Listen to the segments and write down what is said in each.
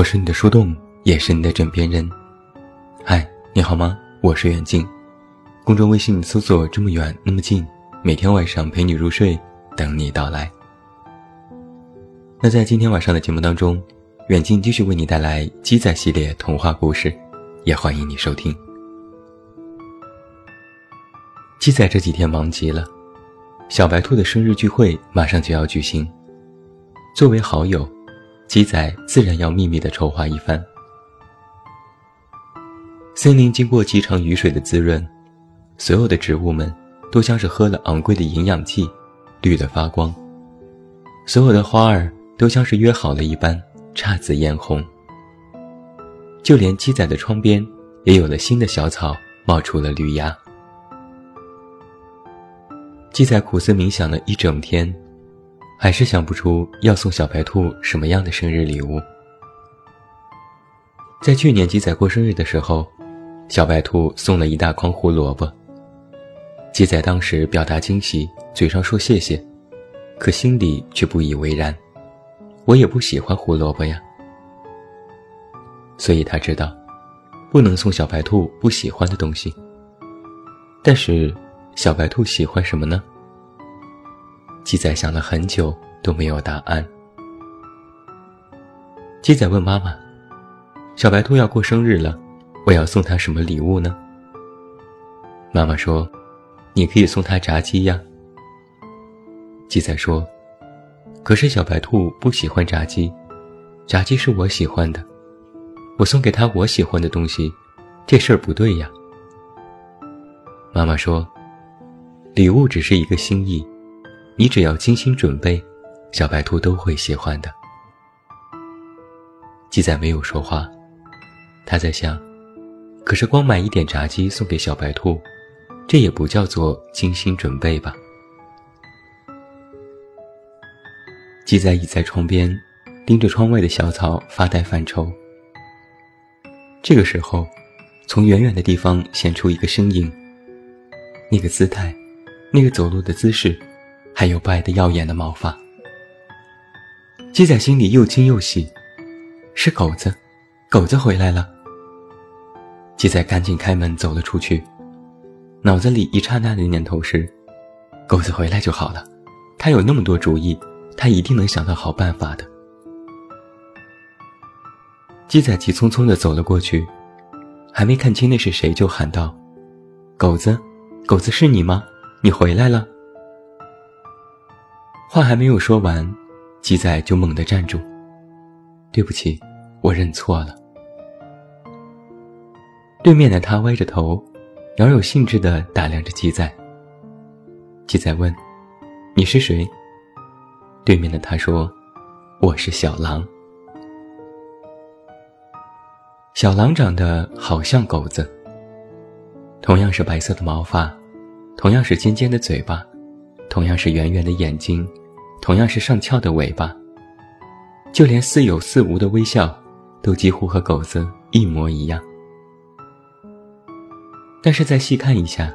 我是你的树洞，也是你的枕边人。嗨，你好吗？我是远近。公众微信搜索“这么远那么近”，每天晚上陪你入睡，等你到来。那在今天晚上的节目当中，远近继续为你带来鸡仔系列童话故事，也欢迎你收听。鸡仔这几天忙极了，小白兔的生日聚会马上就要举行，作为好友。鸡仔自然要秘密的筹划一番。森林经过几场雨水的滋润，所有的植物们都像是喝了昂贵的营养剂，绿得发光。所有的花儿都像是约好了一般，姹紫嫣红。就连鸡仔的窗边，也有了新的小草冒出了绿芽。鸡仔苦思冥想了一整天。还是想不出要送小白兔什么样的生日礼物。在去年鸡仔过生日的时候，小白兔送了一大筐胡萝卜。鸡仔当时表达惊喜，嘴上说谢谢，可心里却不以为然。我也不喜欢胡萝卜呀。所以他知道，不能送小白兔不喜欢的东西。但是，小白兔喜欢什么呢？鸡仔想了很久都没有答案。鸡仔问妈妈：“小白兔要过生日了，我要送他什么礼物呢？”妈妈说：“你可以送他炸鸡呀。”鸡仔说：“可是小白兔不喜欢炸鸡，炸鸡是我喜欢的，我送给他我喜欢的东西，这事儿不对呀。”妈妈说：“礼物只是一个心意。”你只要精心准备，小白兔都会喜欢的。鸡仔没有说话，他在想：可是光买一点炸鸡送给小白兔，这也不叫做精心准备吧？鸡仔倚在窗边，盯着窗外的小草发呆犯愁。这个时候，从远远的地方显出一个身影，那个姿态，那个走路的姿势。还有白的耀眼的毛发，鸡仔心里又惊又喜，是狗子，狗子回来了。鸡仔赶紧开门走了出去，脑子里一刹那的念头是：狗子回来就好了，他有那么多主意，他一定能想到好办法的。鸡仔急匆匆地走了过去，还没看清那是谁，就喊道：“狗子，狗子是你吗？你回来了。”话还没有说完，鸡仔就猛地站住。对不起，我认错了。对面的他歪着头，饶有兴致地打量着鸡仔。鸡仔问：“你是谁？”对面的他说：“我是小狼。”小狼长得好像狗子，同样是白色的毛发，同样是尖尖的嘴巴，同样是圆圆的眼睛。同样是上翘的尾巴，就连似有似无的微笑，都几乎和狗子一模一样。但是再细看一下，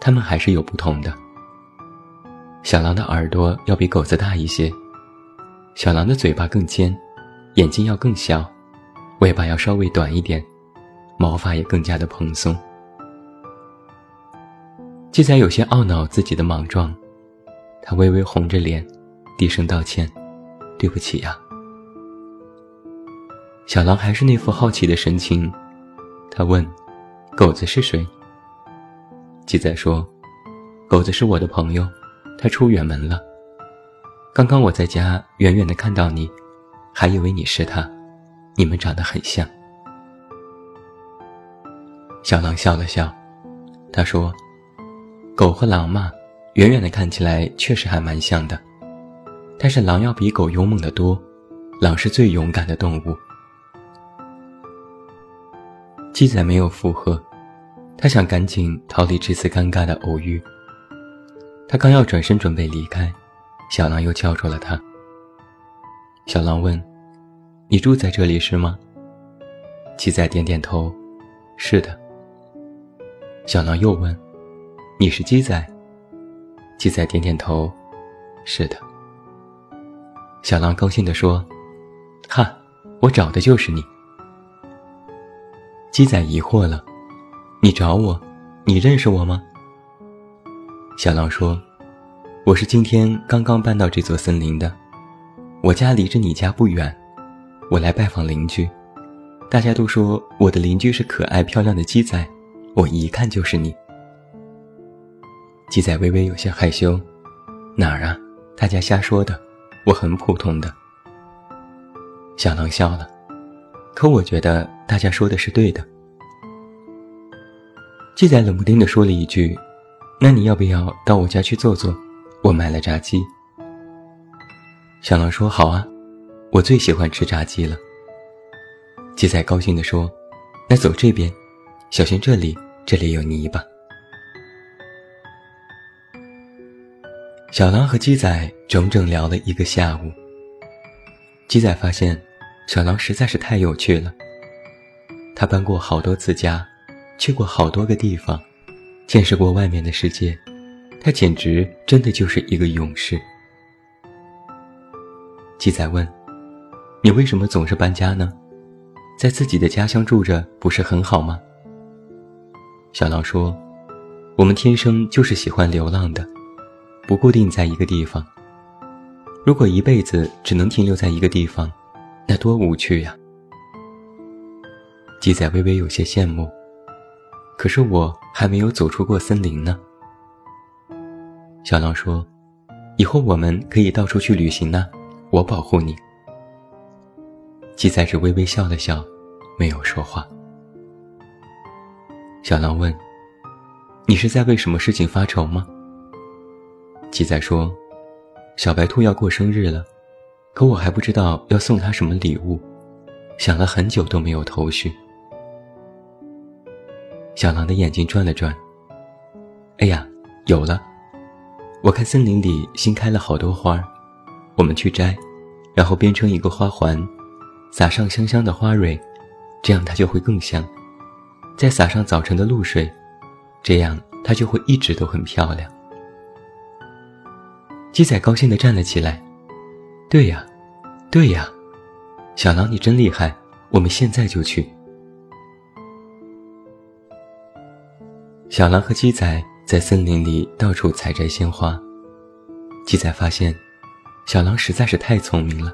它们还是有不同的。小狼的耳朵要比狗子大一些，小狼的嘴巴更尖，眼睛要更小，尾巴要稍微短一点，毛发也更加的蓬松。记载有些懊恼自己的莽撞，他微微红着脸。低声道歉：“对不起呀。”小狼还是那副好奇的神情，他问：“狗子是谁？”鸡仔说：“狗子是我的朋友，他出远门了。刚刚我在家远远的看到你，还以为你是他，你们长得很像。”小狼笑了笑，他说：“狗和狼嘛，远远的看起来确实还蛮像的。”但是狼要比狗勇猛得多，狼是最勇敢的动物。鸡仔没有附和，他想赶紧逃离这次尴尬的偶遇。他刚要转身准备离开，小狼又叫住了他。小狼问：“你住在这里是吗？”鸡仔点点头：“是的。”小狼又问：“你是鸡仔？”鸡仔点点头：“是的。”小狼高兴地说：“哈，我找的就是你。”鸡仔疑惑了：“你找我？你认识我吗？”小狼说：“我是今天刚刚搬到这座森林的，我家离着你家不远，我来拜访邻居。大家都说我的邻居是可爱漂亮的鸡仔，我一看就是你。”鸡仔微微有些害羞：“哪儿啊？大家瞎说的，我很普通的。”小狼笑了：“可我觉得大家说的是对的。”鸡仔冷不丁的说了一句。那你要不要到我家去坐坐？我买了炸鸡。小狼说：“好啊，我最喜欢吃炸鸡了。”鸡仔高兴的说：“那走这边，小心这里，这里有泥巴。”小狼和鸡仔整整聊了一个下午。鸡仔发现，小狼实在是太有趣了。他搬过好多次家，去过好多个地方。见识过外面的世界，他简直真的就是一个勇士。鸡仔问：“你为什么总是搬家呢？在自己的家乡住着不是很好吗？”小狼说：“我们天生就是喜欢流浪的，不固定在一个地方。如果一辈子只能停留在一个地方，那多无趣呀！”鸡仔微微有些羡慕。可是我还没有走出过森林呢。小狼说：“以后我们可以到处去旅行呢，我保护你。”鸡仔只微微笑了笑，没有说话。小狼问：“你是在为什么事情发愁吗？”记载说：“小白兔要过生日了，可我还不知道要送他什么礼物，想了很久都没有头绪。”小狼的眼睛转了转。哎呀，有了！我看森林里新开了好多花，我们去摘，然后编成一个花环，撒上香香的花蕊，这样它就会更香。再撒上早晨的露水，这样它就会一直都很漂亮。鸡仔高兴地站了起来。对呀，对呀，小狼你真厉害，我们现在就去。小狼和鸡仔在森林里到处采摘鲜花。鸡仔发现，小狼实在是太聪明了，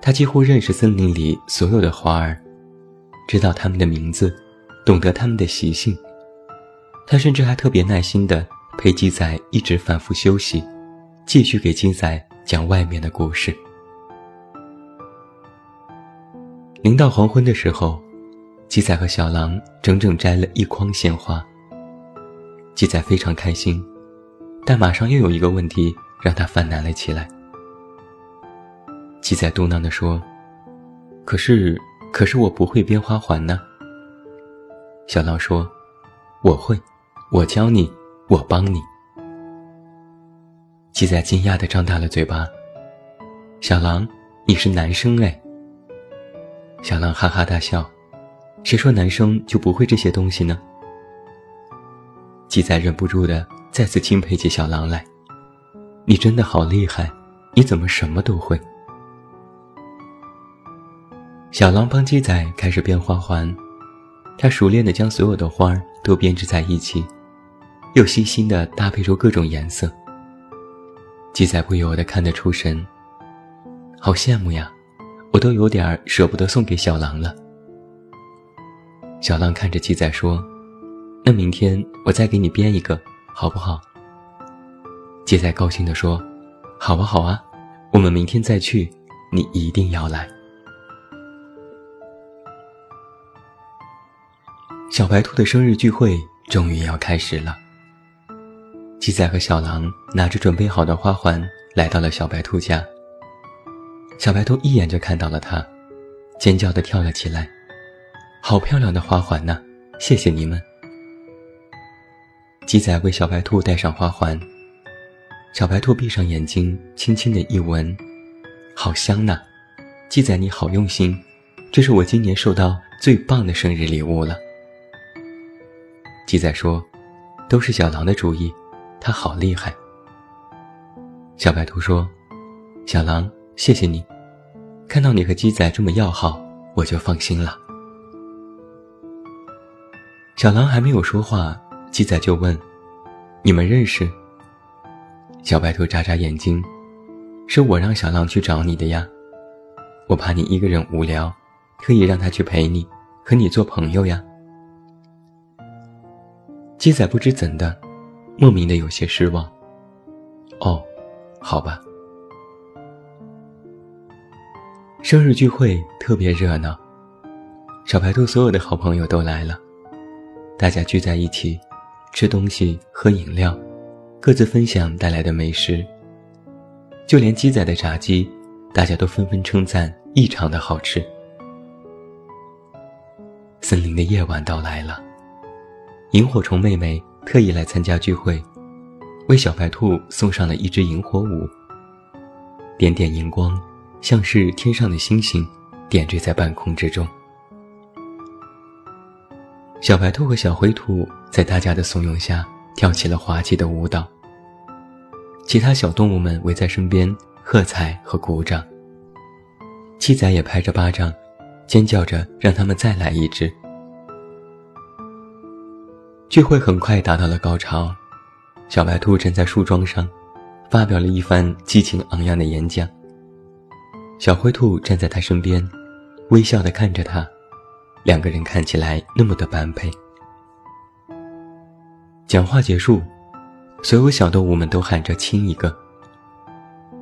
他几乎认识森林里所有的花儿，知道它们的名字，懂得它们的习性。他甚至还特别耐心地陪鸡仔一直反复休息，继续给鸡仔讲外面的故事。临到黄昏的时候，鸡仔和小狼整整摘了一筐鲜花。鸡仔非常开心，但马上又有一个问题让他犯难了起来。鸡仔嘟囔地说：“可是，可是我不会编花环呢。”小狼说：“我会，我教你，我帮你。”鸡仔惊讶地张大了嘴巴：“小狼，你是男生哎？”小狼哈哈大笑：“谁说男生就不会这些东西呢？”鸡仔忍不住的再次钦佩起小狼来：“你真的好厉害，你怎么什么都会？”小狼帮鸡仔开始编花环，他熟练的将所有的花儿都编织在一起，又细心的搭配出各种颜色。鸡仔不由得看得出神，好羡慕呀，我都有点舍不得送给小狼了。小狼看着鸡仔说。那明天我再给你编一个，好不好？鸡仔高兴地说：“好啊，好啊，我们明天再去，你一定要来。”小白兔的生日聚会终于要开始了。鸡仔和小狼拿着准备好的花环来到了小白兔家。小白兔一眼就看到了它，尖叫的跳了起来：“好漂亮的花环呢！谢谢你们！”鸡仔为小白兔戴上花环，小白兔闭上眼睛，轻轻的一闻，好香呐！鸡仔你好用心，这是我今年收到最棒的生日礼物了。鸡仔说：“都是小狼的主意，他好厉害。”小白兔说：“小狼，谢谢你，看到你和鸡仔这么要好，我就放心了。”小狼还没有说话，鸡仔就问：“你们认识？”小白兔眨眨眼睛：“是我让小狼去找你的呀，我怕你一个人无聊，特意让他去陪你，和你做朋友呀。”鸡仔不知怎的，莫名的有些失望。哦，好吧。生日聚会特别热闹，小白兔所有的好朋友都来了。大家聚在一起，吃东西、喝饮料，各自分享带来的美食。就连鸡仔的炸鸡，大家都纷纷称赞异常的好吃。森林的夜晚到来了，萤火虫妹妹特意来参加聚会，为小白兔送上了一支萤火舞。点点荧光，像是天上的星星，点缀在半空之中。小白兔和小灰兔在大家的怂恿下跳起了滑稽的舞蹈。其他小动物们围在身边喝彩和鼓掌。七仔也拍着巴掌，尖叫着让他们再来一只。聚会很快达到了高潮，小白兔站在树桩上，发表了一番激情昂扬的演讲。小灰兔站在他身边，微笑的看着他。两个人看起来那么的般配。讲话结束，所有小动物们都喊着亲一个。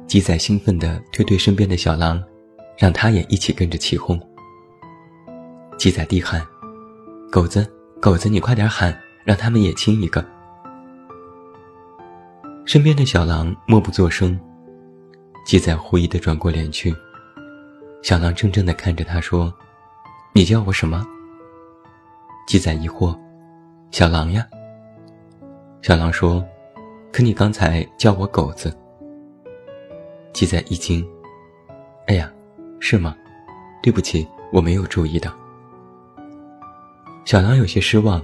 鸡仔兴奋地推推身边的小狼，让他也一起跟着起哄。鸡仔低喊：“狗子，狗子，你快点喊，让他们也亲一个。”身边的小狼默不作声。鸡仔狐疑地转过脸去，小狼怔怔地看着他说。你叫我什么？鸡仔疑惑：“小狼呀。”小狼说：“可你刚才叫我狗子。”鸡仔一惊：“哎呀，是吗？对不起，我没有注意到。”小狼有些失望：“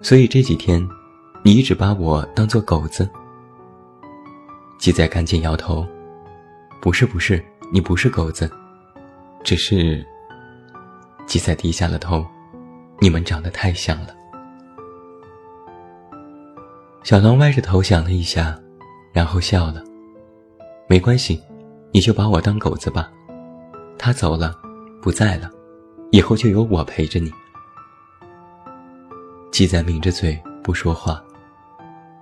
所以这几天，你一直把我当做狗子？”鸡仔赶紧摇头：“不是，不是，你不是狗子，只是……”鸡仔低下了头，你们长得太像了。小狼歪着头想了一下，然后笑了。没关系，你就把我当狗子吧。他走了，不在了，以后就由我陪着你。鸡仔抿着嘴不说话，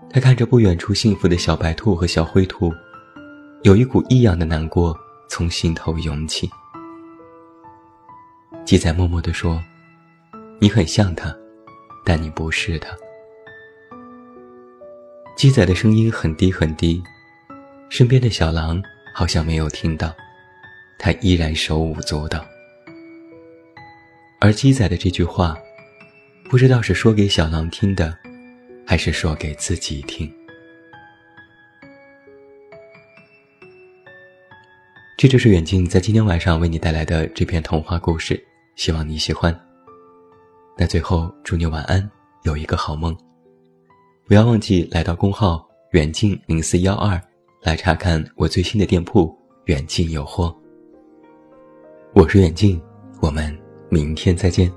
他看着不远处幸福的小白兔和小灰兔，有一股异样的难过从心头涌起。鸡仔默默地说：“你很像他，但你不是他。”鸡仔的声音很低很低，身边的小狼好像没有听到，他依然手舞足蹈。而鸡仔的这句话，不知道是说给小狼听的，还是说给自己听。这就是远近在今天晚上为你带来的这篇童话故事。希望你喜欢。那最后，祝你晚安，有一个好梦。不要忘记来到公号“远近零四幺二”来查看我最新的店铺“远近有货”。我是远近，我们明天再见。